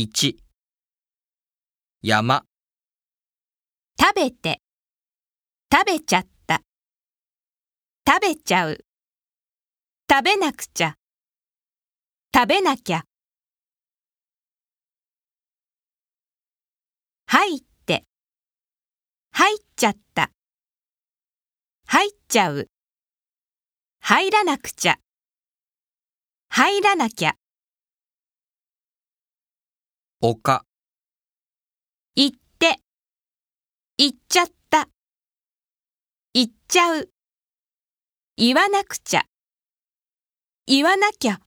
1山食べて、食べちゃった。食べちゃう。食べなくちゃ。食べなきゃ。入って、入っちゃった。入っちゃう。入らなくちゃ。入らなきゃ。丘行って、行っちゃった。行っちゃう。言わなくちゃ。言わなきゃ。